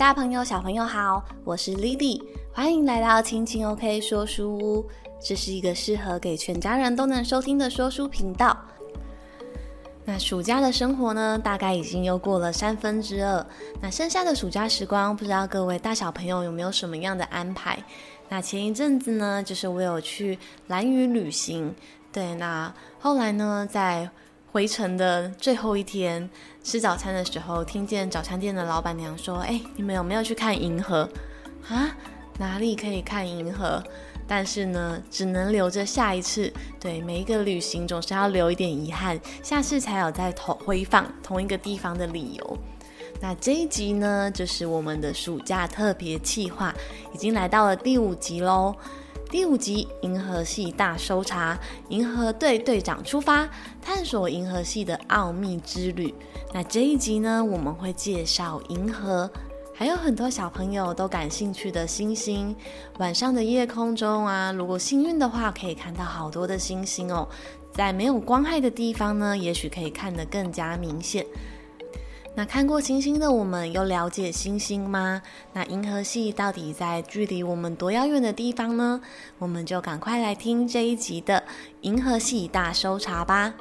大朋友、小朋友好，我是 Lily，欢迎来到亲亲 OK 说书屋。这是一个适合给全家人都能收听的说书频道。那暑假的生活呢，大概已经又过了三分之二。那剩下的暑假时光，不知道各位大小朋友有没有什么样的安排？那前一阵子呢，就是我有去蓝屿旅行。对，那后来呢，在回程的最后一天吃早餐的时候，听见早餐店的老板娘说：“哎，你们有没有去看银河啊？哪里可以看银河？但是呢，只能留着下一次。对，每一个旅行总是要留一点遗憾，下次才有再同回访同一个地方的理由。那这一集呢，就是我们的暑假特别企划，已经来到了第五集喽。”第五集《银河系大搜查》，银河队队长出发，探索银河系的奥秘之旅。那这一集呢，我们会介绍银河，还有很多小朋友都感兴趣的星星。晚上的夜空中啊，如果幸运的话，可以看到好多的星星哦。在没有光害的地方呢，也许可以看得更加明显。那看过星星的我们，又了解星星吗？那银河系到底在距离我们多遥远的地方呢？我们就赶快来听这一集的《银河系大搜查》吧。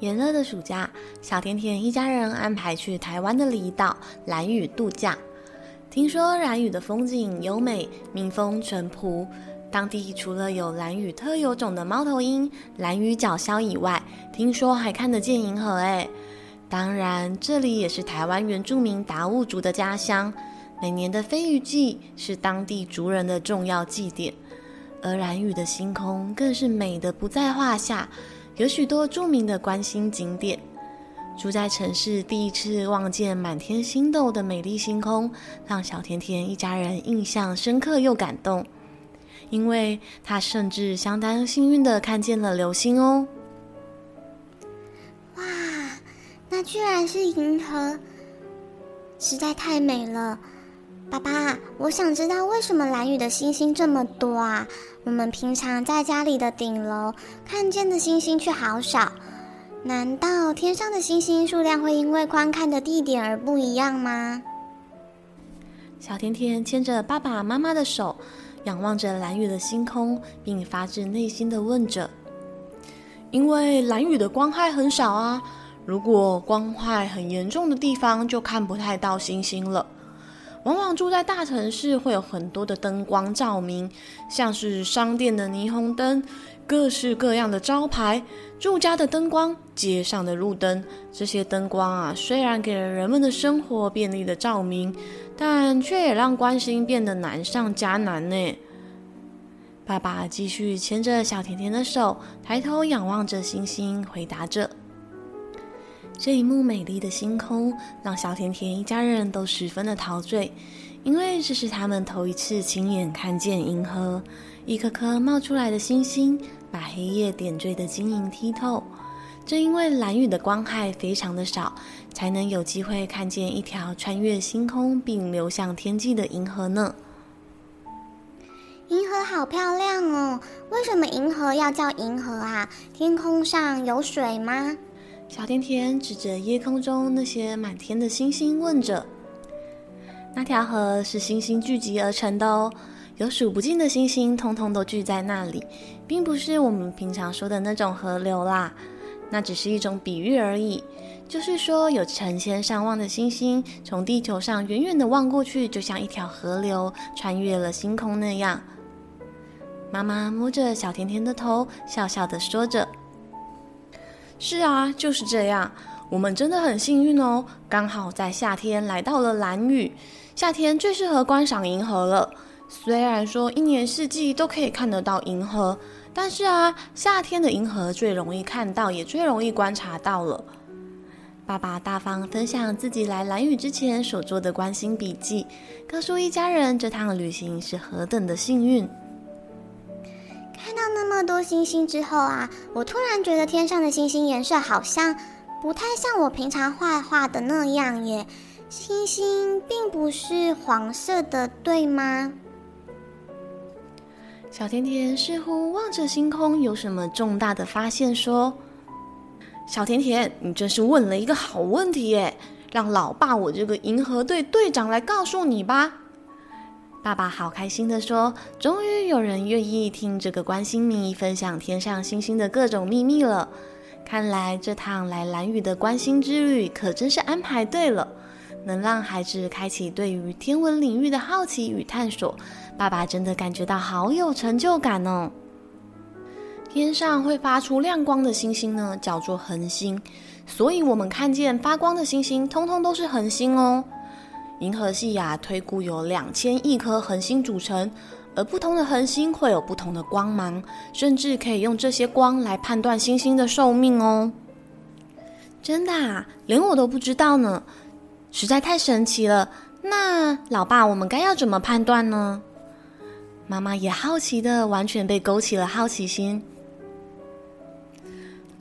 炎热的暑假，小甜甜一家人安排去台湾的离岛兰屿度假。听说兰屿的风景优美，民风淳朴。当地除了有兰屿特有种的猫头鹰兰屿角鸮以外，听说还看得见银河诶。当然，这里也是台湾原住民达悟族的家乡。每年的飞鱼季是当地族人的重要祭典，而兰屿的星空更是美得不在话下。有许多著名的观星景点，住在城市第一次望见满天星斗的美丽星空，让小甜甜一家人印象深刻又感动，因为她甚至相当幸运的看见了流星哦！哇，那居然是银河，实在太美了！爸爸，我想知道为什么兰屿的星星这么多啊？我们平常在家里的顶楼看见的星星却好少，难道天上的星星数量会因为观看的地点而不一样吗？小甜甜牵着爸爸妈妈的手，仰望着兰屿的星空，并发自内心的问着：“因为兰屿的光害很少啊，如果光害很严重的地方，就看不太到星星了。”往往住在大城市，会有很多的灯光照明，像是商店的霓虹灯、各式各样的招牌、住家的灯光、街上的路灯。这些灯光啊，虽然给了人们的生活便利的照明，但却也让观星变得难上加难呢。爸爸继续牵着小甜甜的手，抬头仰望着星星，回答着。这一幕美丽的星空，让小甜甜一家人都十分的陶醉，因为这是他们头一次亲眼看见银河，一颗颗冒出来的星星，把黑夜点缀得晶莹剔透。正因为蓝雨的光害非常的少，才能有机会看见一条穿越星空并流向天际的银河呢。银河好漂亮哦！为什么银河要叫银河啊？天空上有水吗？小甜甜指着夜空中那些满天的星星，问着：“那条河是星星聚集而成的哦，有数不尽的星星，通通都聚在那里，并不是我们平常说的那种河流啦。那只是一种比喻而已，就是说有成千上万的星星从地球上远远的望过去，就像一条河流穿越了星空那样。”妈妈摸着小甜甜的头，笑笑的说着。是啊，就是这样。我们真的很幸运哦，刚好在夏天来到了兰屿。夏天最适合观赏银河了。虽然说一年四季都可以看得到银河，但是啊，夏天的银河最容易看到，也最容易观察到了。爸爸大方分享自己来兰屿之前所做的观星笔记，告诉一家人这趟旅行是何等的幸运。看到那么多星星之后啊，我突然觉得天上的星星颜色好像不太像我平常画画的那样耶。星星并不是黄色的，对吗？小甜甜似乎望着星空，有什么重大的发现，说：“小甜甜，你真是问了一个好问题耶！让老爸我这个银河队队长来告诉你吧。”爸爸好开心地说：“终于有人愿意听这个观星迷分享天上星星的各种秘密了。看来这趟来兰屿的观星之旅可真是安排对了。”能让孩子开启对于天文领域的好奇与探索，爸爸真的感觉到好有成就感哦。天上会发出亮光的星星呢，叫做恒星，所以我们看见发光的星星，通通都是恒星哦。银河系呀，推估有两千亿颗恒星组成，而不同的恒星会有不同的光芒，甚至可以用这些光来判断星星的寿命哦。真的啊，连我都不知道呢。实在太神奇了！那老爸，我们该要怎么判断呢？妈妈也好奇的，完全被勾起了好奇心。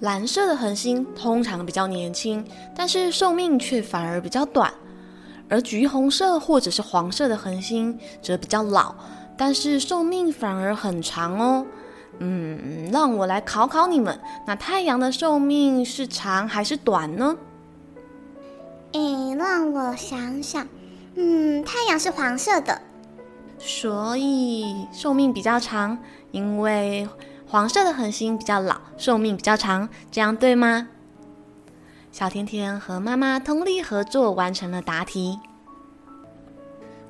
蓝色的恒星通常比较年轻，但是寿命却反而比较短；而橘红色或者是黄色的恒星则比较老，但是寿命反而很长哦。嗯，让我来考考你们，那太阳的寿命是长还是短呢？诶，让我想想，嗯，太阳是黄色的，所以寿命比较长，因为黄色的恒星比较老，寿命比较长，这样对吗？小甜甜和妈妈通力合作完成了答题。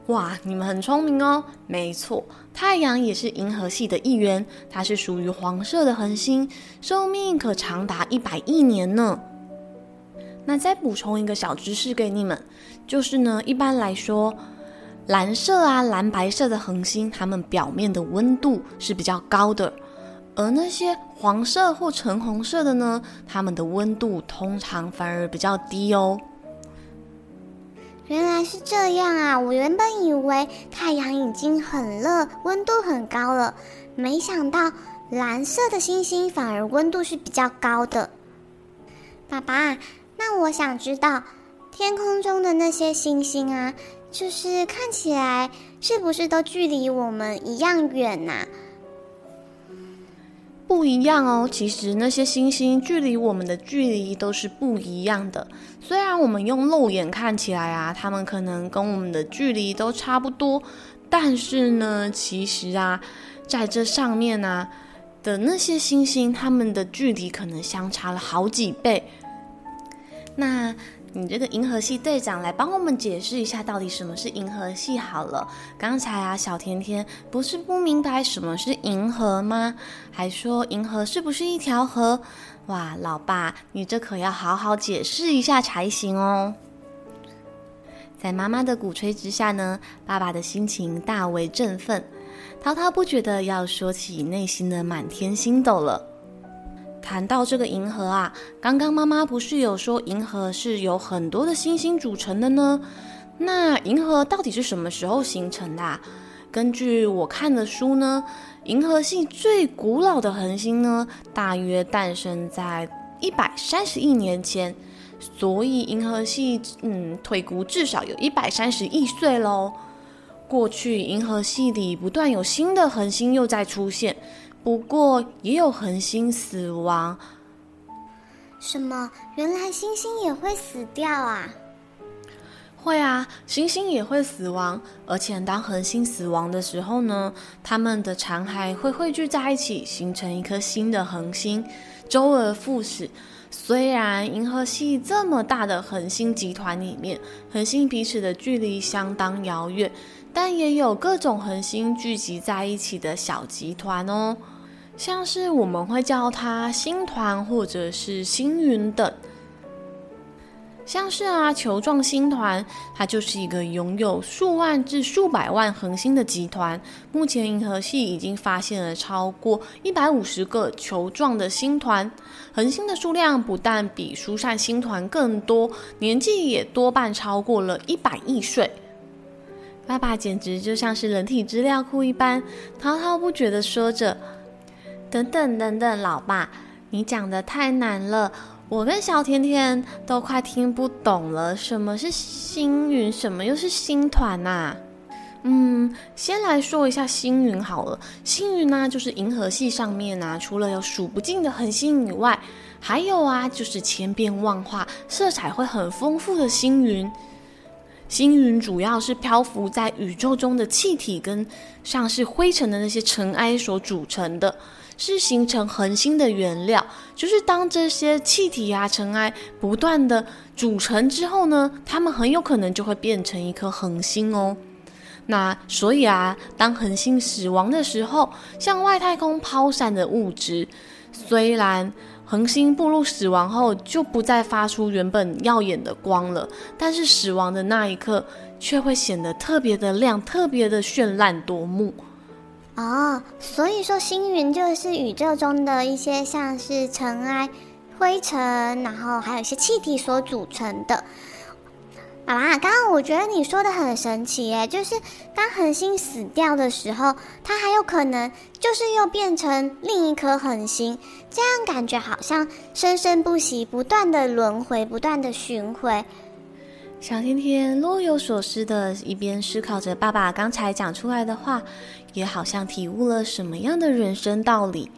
哇，你们很聪明哦！没错，太阳也是银河系的一员，它是属于黄色的恒星，寿命可长达一百亿年呢。那再补充一个小知识给你们，就是呢，一般来说，蓝色啊、蓝白色的恒星，它们表面的温度是比较高的，而那些黄色或橙红色的呢，它们的温度通常反而比较低哦。原来是这样啊！我原本以为太阳已经很热，温度很高了，没想到蓝色的星星反而温度是比较高的。爸爸。那我想知道，天空中的那些星星啊，就是看起来是不是都距离我们一样远呐？不一样哦，其实那些星星距离我们的距离都是不一样的。虽然我们用肉眼看起来啊，它们可能跟我们的距离都差不多，但是呢，其实啊，在这上面啊的那些星星，它们的距离可能相差了好几倍。那你这个银河系队长来帮我们解释一下，到底什么是银河系好了。刚才啊，小甜甜不是不明白什么是银河吗？还说银河是不是一条河？哇，老爸，你这可要好好解释一下才行哦。在妈妈的鼓吹之下呢，爸爸的心情大为振奋，滔滔不绝的要说起内心的满天星斗了。谈到这个银河啊，刚刚妈妈不是有说银河是由很多的星星组成的呢？那银河到底是什么时候形成的啊？根据我看的书呢，银河系最古老的恒星呢，大约诞生在一百三十亿年前，所以银河系嗯，腿骨至少有一百三十亿岁喽。过去银河系里不断有新的恒星又在出现。不过也有恒星死亡。什么？原来星星也会死掉啊？会啊，星星也会死亡。而且当恒星死亡的时候呢，它们的残骸会汇聚在一起，形成一颗新的恒星，周而复始。虽然银河系这么大的恒星集团里面，恒星彼此的距离相当遥远，但也有各种恒星聚集在一起的小集团哦。像是我们会叫它星团或者是星云等，像是啊球状星团，它就是一个拥有数万至数百万恒星的集团。目前银河系已经发现了超过一百五十个球状的星团，恒星的数量不但比疏散星团更多，年纪也多半超过了一百亿岁。爸爸简直就像是人体资料库一般，滔滔不绝地说着。等等等等，老爸，你讲得太难了，我跟小甜甜都快听不懂了。什么是星云？什么又是星团呐、啊？嗯，先来说一下星云好了。星云呢，就是银河系上面啊，除了有数不尽的恒星以外，还有啊，就是千变万化、色彩会很丰富的星云。星云主要是漂浮在宇宙中的气体跟像是灰尘的那些尘埃所组成的，是形成恒星的原料。就是当这些气体啊、尘埃不断的组成之后呢，它们很有可能就会变成一颗恒星哦。那所以啊，当恒星死亡的时候，向外太空抛散的物质，虽然恒星步入死亡后就不再发出原本耀眼的光了，但是死亡的那一刻却会显得特别的亮，特别的绚烂夺目。哦，所以说星云就是宇宙中的一些像是尘埃、灰尘，然后还有一些气体所组成的。爸爸，刚刚我觉得你说的很神奇耶，就是当恒星死掉的时候，它还有可能就是又变成另一颗恒星，这样感觉好像生生不息，不断的轮回，不断的循环。小甜甜若有所思的一边思考着爸爸刚才讲出来的话，也好像体悟了什么样的人生道理。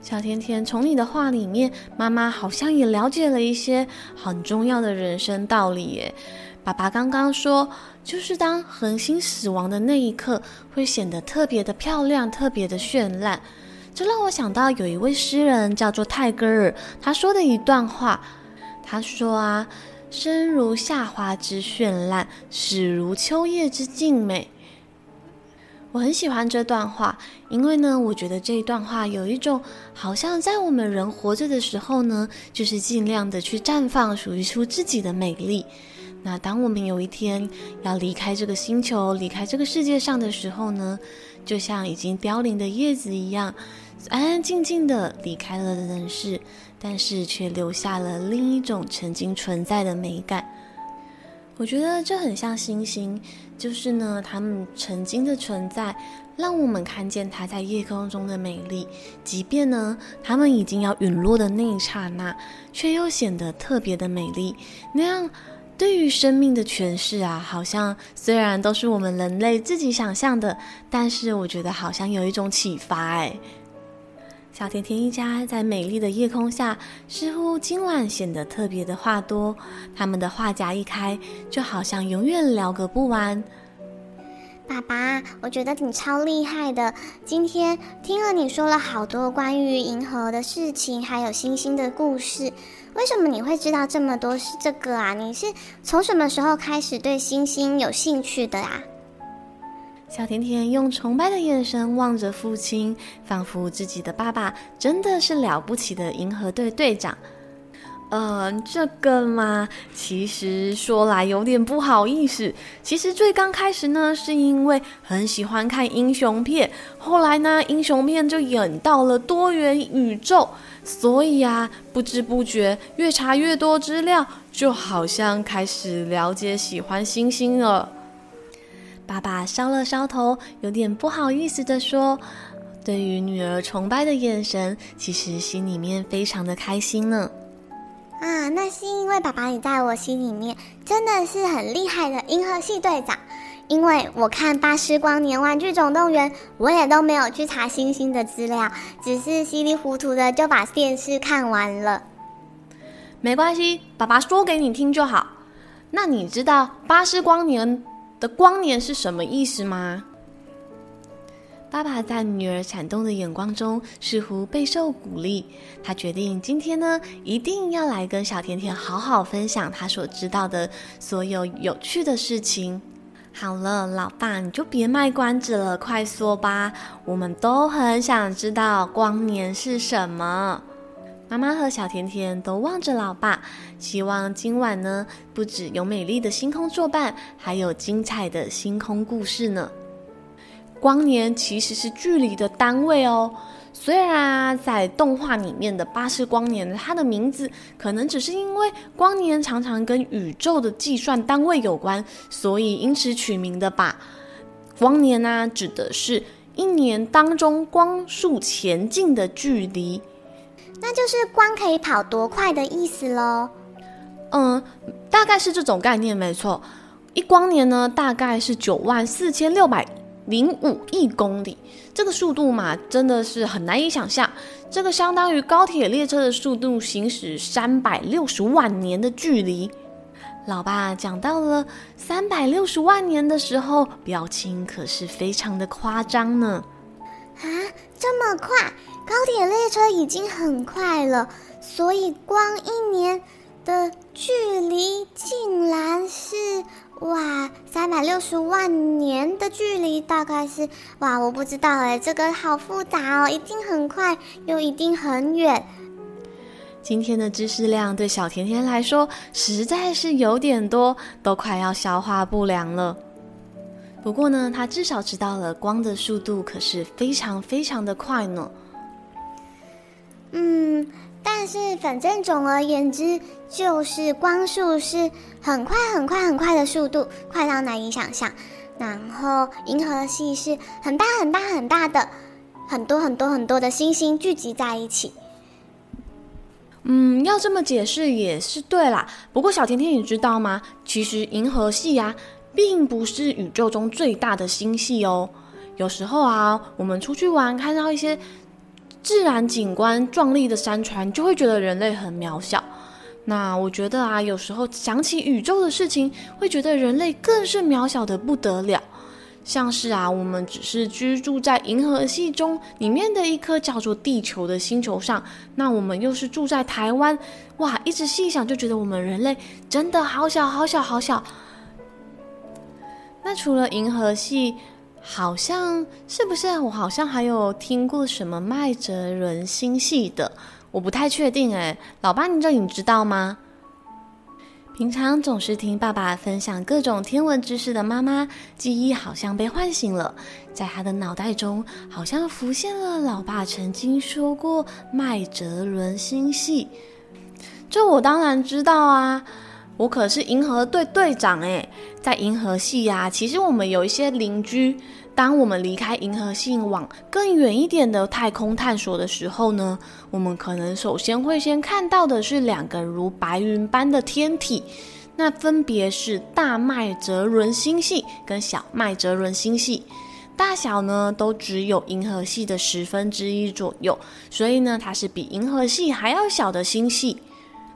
小甜甜，从你的话里面，妈妈好像也了解了一些很重要的人生道理耶。爸爸刚刚说，就是当恒星死亡的那一刻，会显得特别的漂亮，特别的绚烂。这让我想到有一位诗人叫做泰戈尔，他说的一段话，他说啊，生如夏花之绚烂，死如秋叶之静美。我很喜欢这段话，因为呢，我觉得这一段话有一种好像在我们人活着的时候呢，就是尽量的去绽放属于出自己的美丽。那当我们有一天要离开这个星球、离开这个世界上的时候呢，就像已经凋零的叶子一样，安安静静的离开了人世，但是却留下了另一种曾经存在的美感。我觉得这很像星星，就是呢，它们曾经的存在，让我们看见它在夜空中的美丽。即便呢，它们已经要陨落的那一刹那，却又显得特别的美丽。那样，对于生命的诠释啊，好像虽然都是我们人类自己想象的，但是我觉得好像有一种启发哎。小甜甜一家在美丽的夜空下，似乎今晚显得特别的话多。他们的话匣一开，就好像永远聊个不完。爸爸，我觉得你超厉害的。今天听了你说了好多关于银河的事情，还有星星的故事。为什么你会知道这么多是这个啊？你是从什么时候开始对星星有兴趣的啊？小甜甜用崇拜的眼神望着父亲，仿佛自己的爸爸真的是了不起的银河队队长。嗯、这个嘛，其实说来有点不好意思。其实最刚开始呢，是因为很喜欢看英雄片，后来呢，英雄片就演到了多元宇宙，所以啊，不知不觉越查越多资料，就好像开始了解喜欢星星了。爸爸搔了搔头，有点不好意思地说：“对于女儿崇拜的眼神，其实心里面非常的开心呢。”啊，那是因为爸爸你在我心里面真的是很厉害的银河系队长。因为我看《巴斯光年玩具总动员》，我也都没有去查星星的资料，只是稀里糊涂的就把电视看完了。没关系，爸爸说给你听就好。那你知道巴斯光年的光年是什么意思吗？爸爸在女儿闪动的眼光中似乎备受鼓励，他决定今天呢，一定要来跟小甜甜好好分享他所知道的所有有趣的事情。好了，老爸，你就别卖关子了，快说吧，我们都很想知道光年是什么。妈妈和小甜甜都望着老爸，希望今晚呢，不只有美丽的星空作伴，还有精彩的星空故事呢。光年其实是距离的单位哦。虽然啊，在动画里面的巴斯光年，它的名字可能只是因为光年常常跟宇宙的计算单位有关，所以因此取名的吧。光年呢，指的是。一年当中光速前进的距离。那就是光可以跑多快的意思喽。嗯，大概是这种概念没错。一光年呢，大概是九万四千六百零五亿公里。这个速度嘛，真的是很难以想象。这个相当于高铁列车的速度行驶三百六十万年的距离。老爸讲到了三百六十万年的时候，表情可是非常的夸张呢。啊，这么快？高铁列车已经很快了，所以光一年的距离竟然是哇，三百六十万年的距离，大概是哇，我不知道哎，这个好复杂哦，一定很快，又一定很远。今天的知识量对小甜甜来说实在是有点多，都快要消化不良了。不过呢，他至少知道了光的速度可是非常非常的快呢。嗯，但是反正总而言之，就是光速是很快很快很快的速度，快到难以想象。然后银河系是很大很大很大的，很多很多很多的星星聚集在一起。嗯，要这么解释也是对啦。不过小甜甜，你知道吗？其实银河系啊，并不是宇宙中最大的星系哦。有时候啊，我们出去玩，看到一些自然景观壮丽的山川，就会觉得人类很渺小。那我觉得啊，有时候想起宇宙的事情，会觉得人类更是渺小的不得了。像是啊，我们只是居住在银河系中里面的一颗叫做地球的星球上，那我们又是住在台湾，哇，一直细想就觉得我们人类真的好小好小好小。那除了银河系，好像是不是我好像还有听过什么麦哲伦星系的，我不太确定哎，老爸你这你知道吗？平常总是听爸爸分享各种天文知识的妈妈，记忆好像被唤醒了，在她的脑袋中好像浮现了老爸曾经说过麦哲伦星系。这我当然知道啊，我可是银河队队长诶，在银河系呀，其实我们有一些邻居。当我们离开银河系往更远一点的太空探索的时候呢，我们可能首先会先看到的是两个如白云般的天体，那分别是大麦哲伦星系跟小麦哲伦星系，大小呢都只有银河系的十分之一左右，所以呢它是比银河系还要小的星系。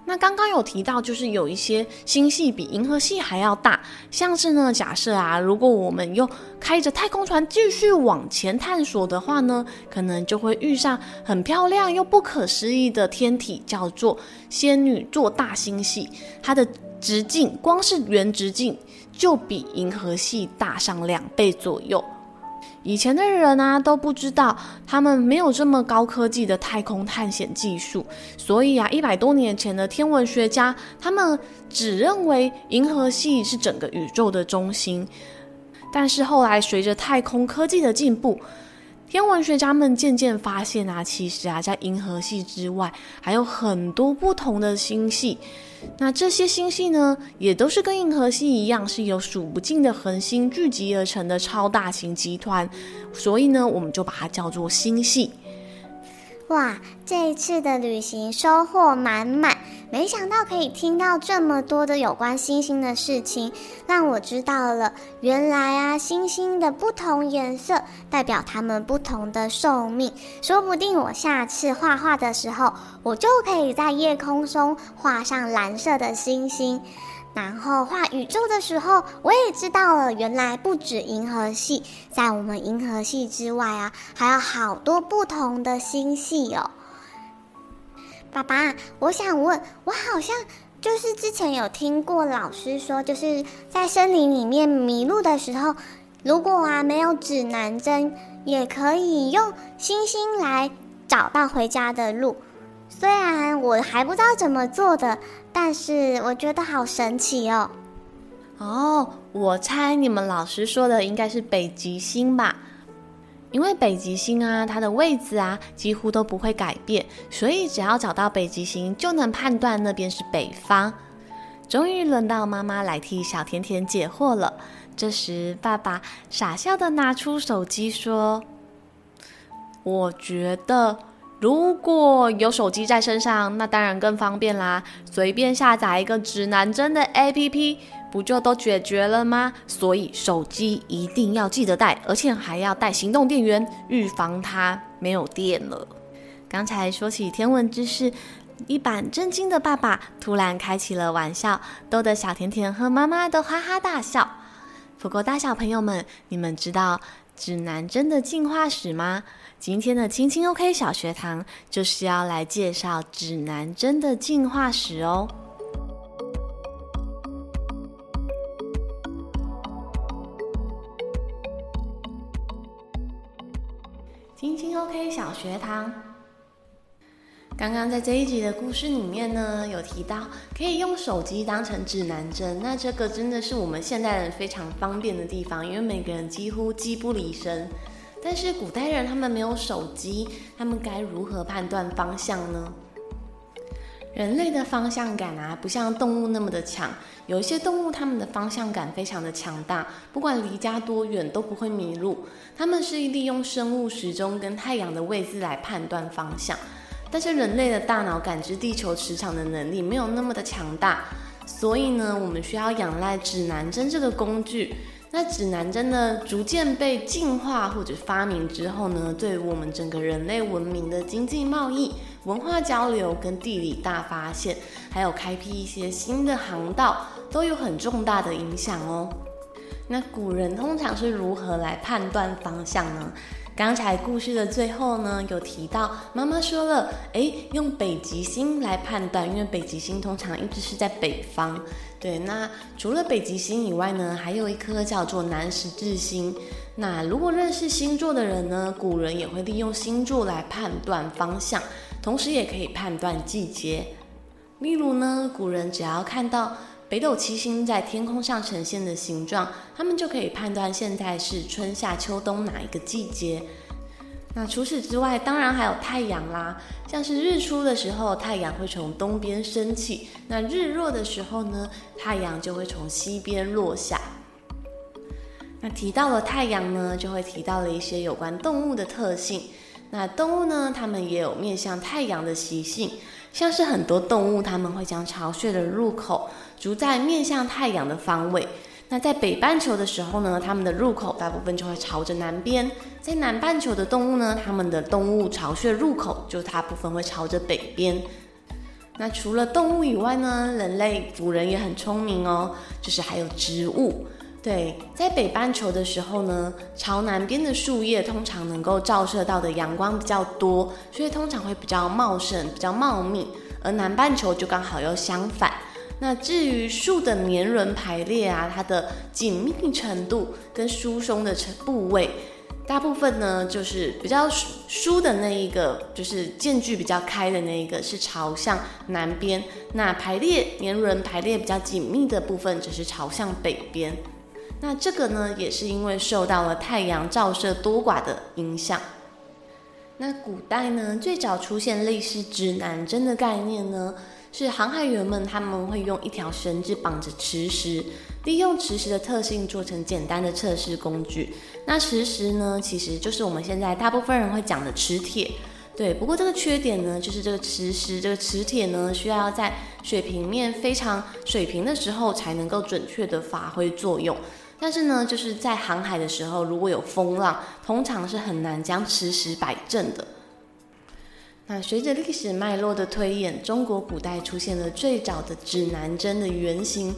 那刚刚有提到，就是有一些星系比银河系还要大，像是呢，假设啊，如果我们又开着太空船继续往前探索的话呢，可能就会遇上很漂亮又不可思议的天体，叫做仙女座大星系，它的直径光是圆直径就比银河系大上两倍左右。以前的人啊都不知道，他们没有这么高科技的太空探险技术，所以啊，一百多年前的天文学家，他们只认为银河系是整个宇宙的中心。但是后来随着太空科技的进步，天文学家们渐渐发现啊，其实啊，在银河系之外还有很多不同的星系。那这些星系呢，也都是跟银河系一样，是由数不尽的恒星聚集而成的超大型集团，所以呢，我们就把它叫做星系。哇，这一次的旅行收获满满，没想到可以听到这么多的有关星星的事情，让我知道了原来啊，星星的不同颜色代表它们不同的寿命。说不定我下次画画的时候，我就可以在夜空中画上蓝色的星星。然后画宇宙的时候，我也知道了，原来不止银河系，在我们银河系之外啊，还有好多不同的星系哦。爸爸，我想问，我好像就是之前有听过老师说，就是在森林里面迷路的时候，如果啊没有指南针，也可以用星星来找到回家的路。虽然我还不知道怎么做的，但是我觉得好神奇哦。哦，我猜你们老师说的应该是北极星吧？因为北极星啊，它的位置啊几乎都不会改变，所以只要找到北极星，就能判断那边是北方。终于轮到妈妈来替小甜甜解惑了。这时，爸爸傻笑的拿出手机说：“我觉得如果有手机在身上，那当然更方便啦，随便下载一个指南针的 APP，不就都解决了吗？所以手机一定要记得带，而且还要带行动电源，预防它没有电了。刚才说起天文知识，一板正经的爸爸突然开起了玩笑，逗得小甜甜和妈妈都哈哈大笑。不过大小朋友们，你们知道指南针的进化史吗？今天的青青 OK 小学堂就是要来介绍指南针的进化史哦。听听 OK 小学堂，刚刚在这一集的故事里面呢，有提到可以用手机当成指南针，那这个真的是我们现代人非常方便的地方，因为每个人几乎机不离身。但是古代人他们没有手机，他们该如何判断方向呢？人类的方向感啊，不像动物那么的强。有一些动物，它们的方向感非常的强大，不管离家多远都不会迷路。它们是利用生物时钟跟太阳的位置来判断方向。但是人类的大脑感知地球磁场的能力没有那么的强大，所以呢，我们需要仰赖指南针这个工具。那指南针呢，逐渐被进化或者发明之后呢，对于我们整个人类文明的经济贸易、文化交流跟地理大发现，还有开辟一些新的航道，都有很重大的影响哦。那古人通常是如何来判断方向呢？刚才故事的最后呢，有提到妈妈说了，诶，用北极星来判断，因为北极星通常一直是在北方。对，那除了北极星以外呢，还有一颗叫做南十字星。那如果认识星座的人呢，古人也会利用星座来判断方向，同时也可以判断季节。例如呢，古人只要看到北斗七星在天空上呈现的形状，他们就可以判断现在是春夏秋冬哪一个季节。那除此之外，当然还有太阳啦，像是日出的时候，太阳会从东边升起；那日落的时候呢，太阳就会从西边落下。那提到了太阳呢，就会提到了一些有关动物的特性。那动物呢，它们也有面向太阳的习性。像是很多动物，它们会将巢穴的入口筑在面向太阳的方位。那在北半球的时候呢，它们的入口大部分就会朝着南边；在南半球的动物呢，它们的动物巢穴入口就大部分会朝着北边。那除了动物以外呢，人类古人也很聪明哦，就是还有植物。对，在北半球的时候呢，朝南边的树叶通常能够照射到的阳光比较多，所以通常会比较茂盛、比较茂密。而南半球就刚好又相反。那至于树的年轮排列啊，它的紧密程度跟疏松的程部位，大部分呢就是比较疏的那一个，就是间距比较开的那一个是朝向南边。那排列年轮排列比较紧密的部分，则是朝向北边。那这个呢，也是因为受到了太阳照射多寡的影响。那古代呢，最早出现类似指南针的概念呢，是航海员们他们会用一条绳子绑着磁石，利用磁石的特性做成简单的测试工具。那磁石呢，其实就是我们现在大部分人会讲的磁铁。对，不过这个缺点呢，就是这个磁石、这个磁铁呢，需要在水平面非常水平的时候才能够准确的发挥作用。但是呢，就是在航海的时候，如果有风浪，通常是很难将磁石摆正的。那随着历史脉络的推演，中国古代出现了最早的指南针的原型，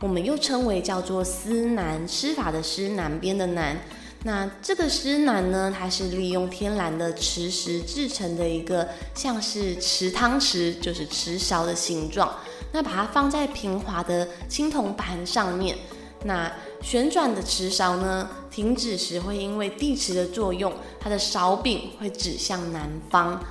我们又称为叫做司南，施法的施，南边的南。那这个司南呢，它是利用天然的磁石制成的一个像是瓷汤匙，就是瓷勺的形状。那把它放在平滑的青铜盘上面。那旋转的瓷勺呢，停止时会因为地磁的作用，它的勺柄会指向南方。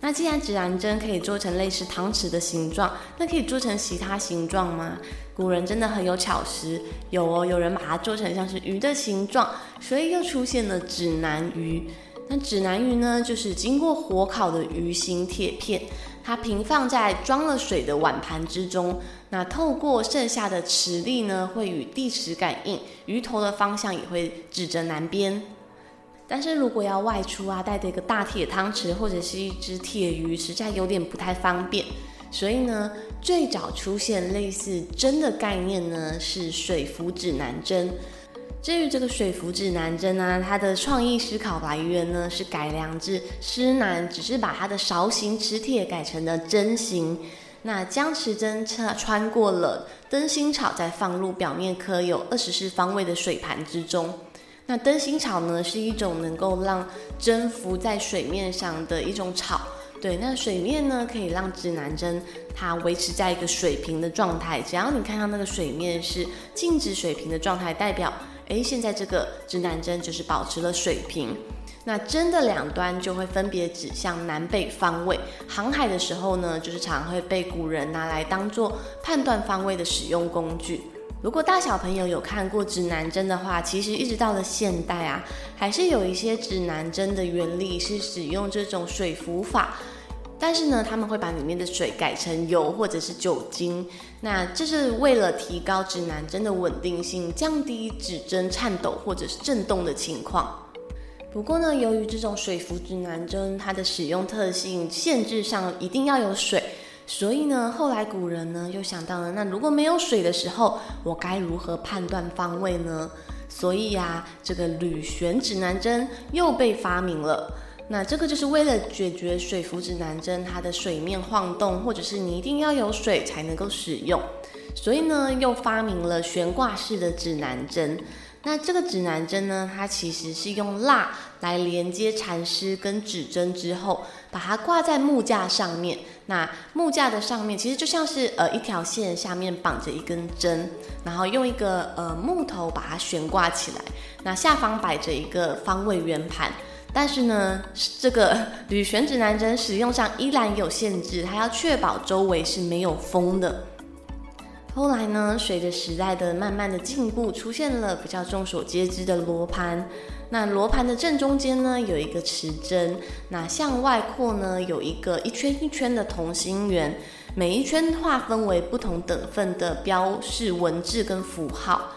那既然指南针可以做成类似汤匙的形状，那可以做成其他形状吗？古人真的很有巧思，有哦，有人把它做成像是鱼的形状，所以又出现了指南鱼。那指南鱼呢，就是经过火烤的鱼形铁片。它平放在装了水的碗盘之中，那透过剩下的磁力呢，会与地磁感应，鱼头的方向也会指着南边。但是如果要外出啊，带着一个大铁汤匙或者是一只铁鱼，实在有点不太方便。所以呢，最早出现类似针的概念呢，是水浮指南针。至于这个水浮指南针呢，它的创意思考来源呢，是改良自施南只是把它的勺形磁铁改成了针形，那将磁针穿穿过了灯芯草，再放入表面刻有二十四方位的水盘之中。那灯芯草呢，是一种能够让针浮在水面上的一种草。对，那水面呢，可以让指南针它维持在一个水平的状态。只要你看到那个水面是静止水平的状态，代表，诶，现在这个指南针就是保持了水平。那针的两端就会分别指向南北方位。航海的时候呢，就是常会被古人拿来当做判断方位的使用工具。如果大小朋友有看过指南针的话，其实一直到了现代啊，还是有一些指南针的原理是使用这种水浮法。但是呢，他们会把里面的水改成油或者是酒精，那这是为了提高指南针的稳定性，降低指针颤抖或者是震动的情况。不过呢，由于这种水浮指南针它的使用特性限制上一定要有水，所以呢，后来古人呢又想到了，那如果没有水的时候，我该如何判断方位呢？所以呀、这个铝旋指南针又被发明了。那这个就是为了解决水浮指南针它的水面晃动，或者是你一定要有水才能够使用，所以呢，又发明了悬挂式的指南针。那这个指南针呢，它其实是用蜡来连接蚕丝跟指针之后，把它挂在木架上面。那木架的上面其实就像是呃一条线下面绑着一根针，然后用一个呃木头把它悬挂起来。那下方摆着一个方位圆盘。但是呢，这个铝旋指南针使用上依然有限制，它要确保周围是没有风的。后来呢，随着时代的慢慢的进步，出现了比较众所皆知的罗盘。那罗盘的正中间呢，有一个磁针，那向外扩呢，有一个一圈一圈的同心圆，每一圈划分为不同等份的标示文字跟符号。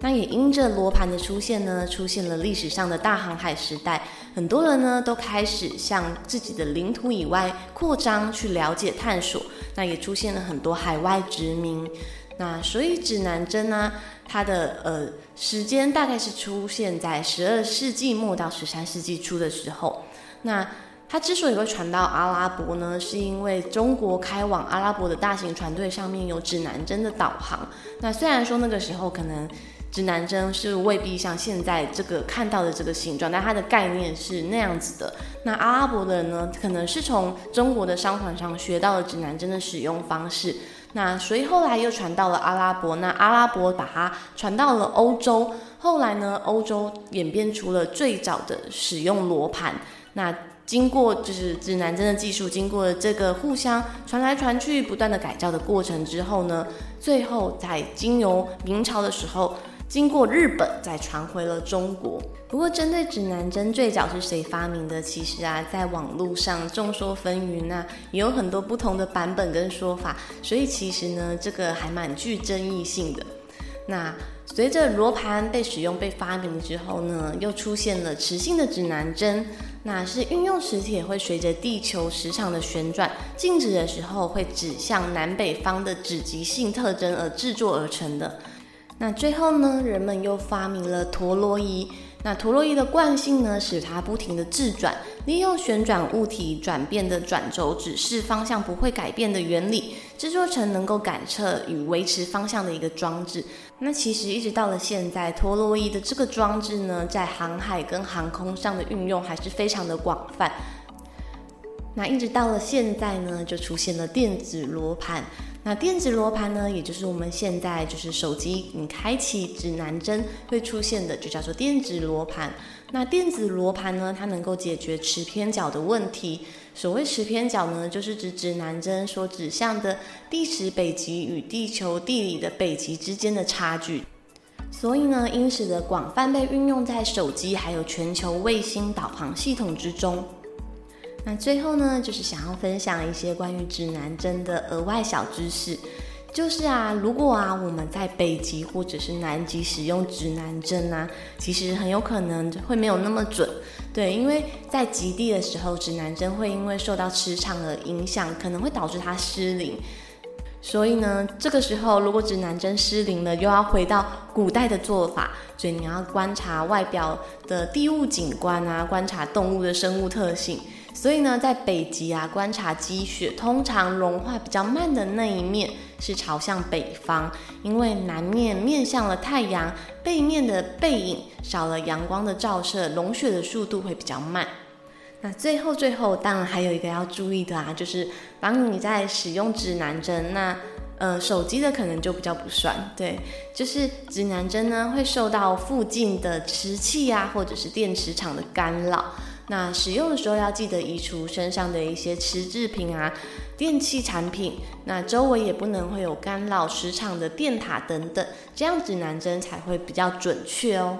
那也因着罗盘的出现呢，出现了历史上的大航海时代，很多人呢都开始向自己的领土以外扩张，去了解探索。那也出现了很多海外殖民。那所以指南针呢，它的呃时间大概是出现在十二世纪末到十三世纪初的时候。那它之所以会传到阿拉伯呢，是因为中国开往阿拉伯的大型船队上面有指南针的导航。那虽然说那个时候可能。指南针是未必像现在这个看到的这个形状，但它的概念是那样子的。那阿拉伯人呢，可能是从中国的商船上学到了指南针的使用方式，那所以后来又传到了阿拉伯，那阿拉伯把它传到了欧洲，后来呢，欧洲演变出了最早的使用罗盘。那经过就是指南针的技术，经过了这个互相传来传去、不断的改造的过程之后呢，最后在经由明朝的时候。经过日本，再传回了中国。不过，针对指南针最早是谁发明的，其实啊，在网络上众说纷纭啊，也有很多不同的版本跟说法。所以，其实呢，这个还蛮具争议性的。那随着罗盘被使用、被发明之后呢，又出现了磁性的指南针。那是运用磁铁会随着地球磁场的旋转，静止的时候会指向南北方的指极性特征而制作而成的。那最后呢，人们又发明了陀螺仪。那陀螺仪的惯性呢，使它不停地自转，利用旋转物体转变的转轴指示方向不会改变的原理，制作成能够感测与维持方向的一个装置。那其实一直到了现在，陀螺仪的这个装置呢，在航海跟航空上的运用还是非常的广泛。那一直到了现在呢，就出现了电子罗盘。那电子罗盘呢，也就是我们现在就是手机你开启指南针会出现的，就叫做电子罗盘。那电子罗盘呢，它能够解决磁偏角的问题。所谓磁偏角呢，就是指指南针所指向的地磁北极与地球地理的北极之间的差距。所以呢，因此的广泛被运用在手机还有全球卫星导航系统之中。那最后呢，就是想要分享一些关于指南针的额外小知识。就是啊，如果啊我们在北极或者是南极使用指南针啊，其实很有可能会没有那么准。对，因为在极地的时候，指南针会因为受到磁场的影响，可能会导致它失灵。所以呢，这个时候如果指南针失灵了，又要回到古代的做法，所以你要观察外表的地物景观啊，观察动物的生物特性。所以呢，在北极啊，观察积雪，通常融化比较慢的那一面是朝向北方，因为南面面向了太阳，背面的背影少了阳光的照射，融雪的速度会比较慢。那最后最后，当然还有一个要注意的啊，就是当你在使用指南针，那呃手机的可能就比较不算，对，就是指南针呢会受到附近的磁器啊，或者是电磁场的干扰。那使用的时候要记得移除身上的一些瓷制品啊、电器产品，那周围也不能会有干扰磁场的电塔等等，这样指南针才会比较准确哦。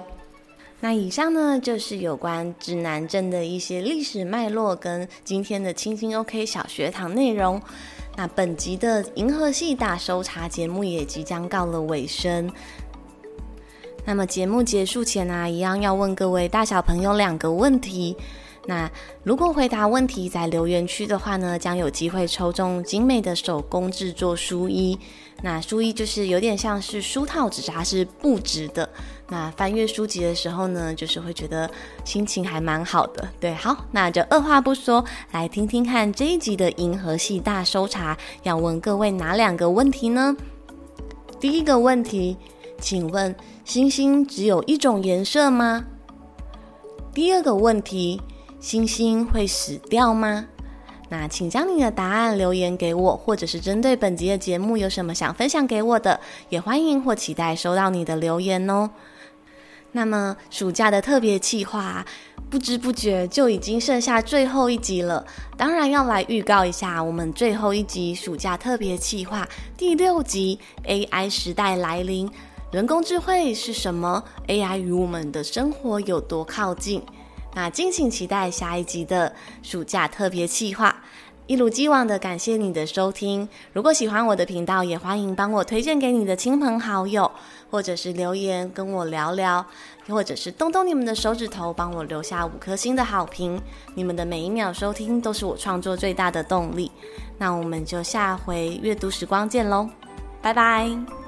那以上呢就是有关指南针的一些历史脉络跟今天的青青 OK 小学堂内容。那本集的银河系大搜查节目也即将告了尾声。那么节目结束前呢、啊，一样要问各位大小朋友两个问题。那如果回答问题在留言区的话呢，将有机会抽中精美的手工制作书衣。那书衣就是有点像是书套，只是它是布质的。那翻阅书籍的时候呢，就是会觉得心情还蛮好的。对，好，那就二话不说，来听听看这一集的银河系大搜查，要问各位哪两个问题呢？第一个问题，请问。星星只有一种颜色吗？第二个问题，星星会死掉吗？那请将你的答案留言给我，或者是针对本集的节目有什么想分享给我的，也欢迎或期待收到你的留言哦。那么暑假的特别企划，不知不觉就已经剩下最后一集了，当然要来预告一下我们最后一集暑假特别企划第六集 AI 时代来临。人工智慧是什么？AI 与我们的生活有多靠近？那敬请期待下一集的暑假特别企划。一如既往的感谢你的收听。如果喜欢我的频道，也欢迎帮我推荐给你的亲朋好友，或者是留言跟我聊聊，或者是动动你们的手指头，帮我留下五颗星的好评。你们的每一秒收听都是我创作最大的动力。那我们就下回阅读时光见喽，拜拜。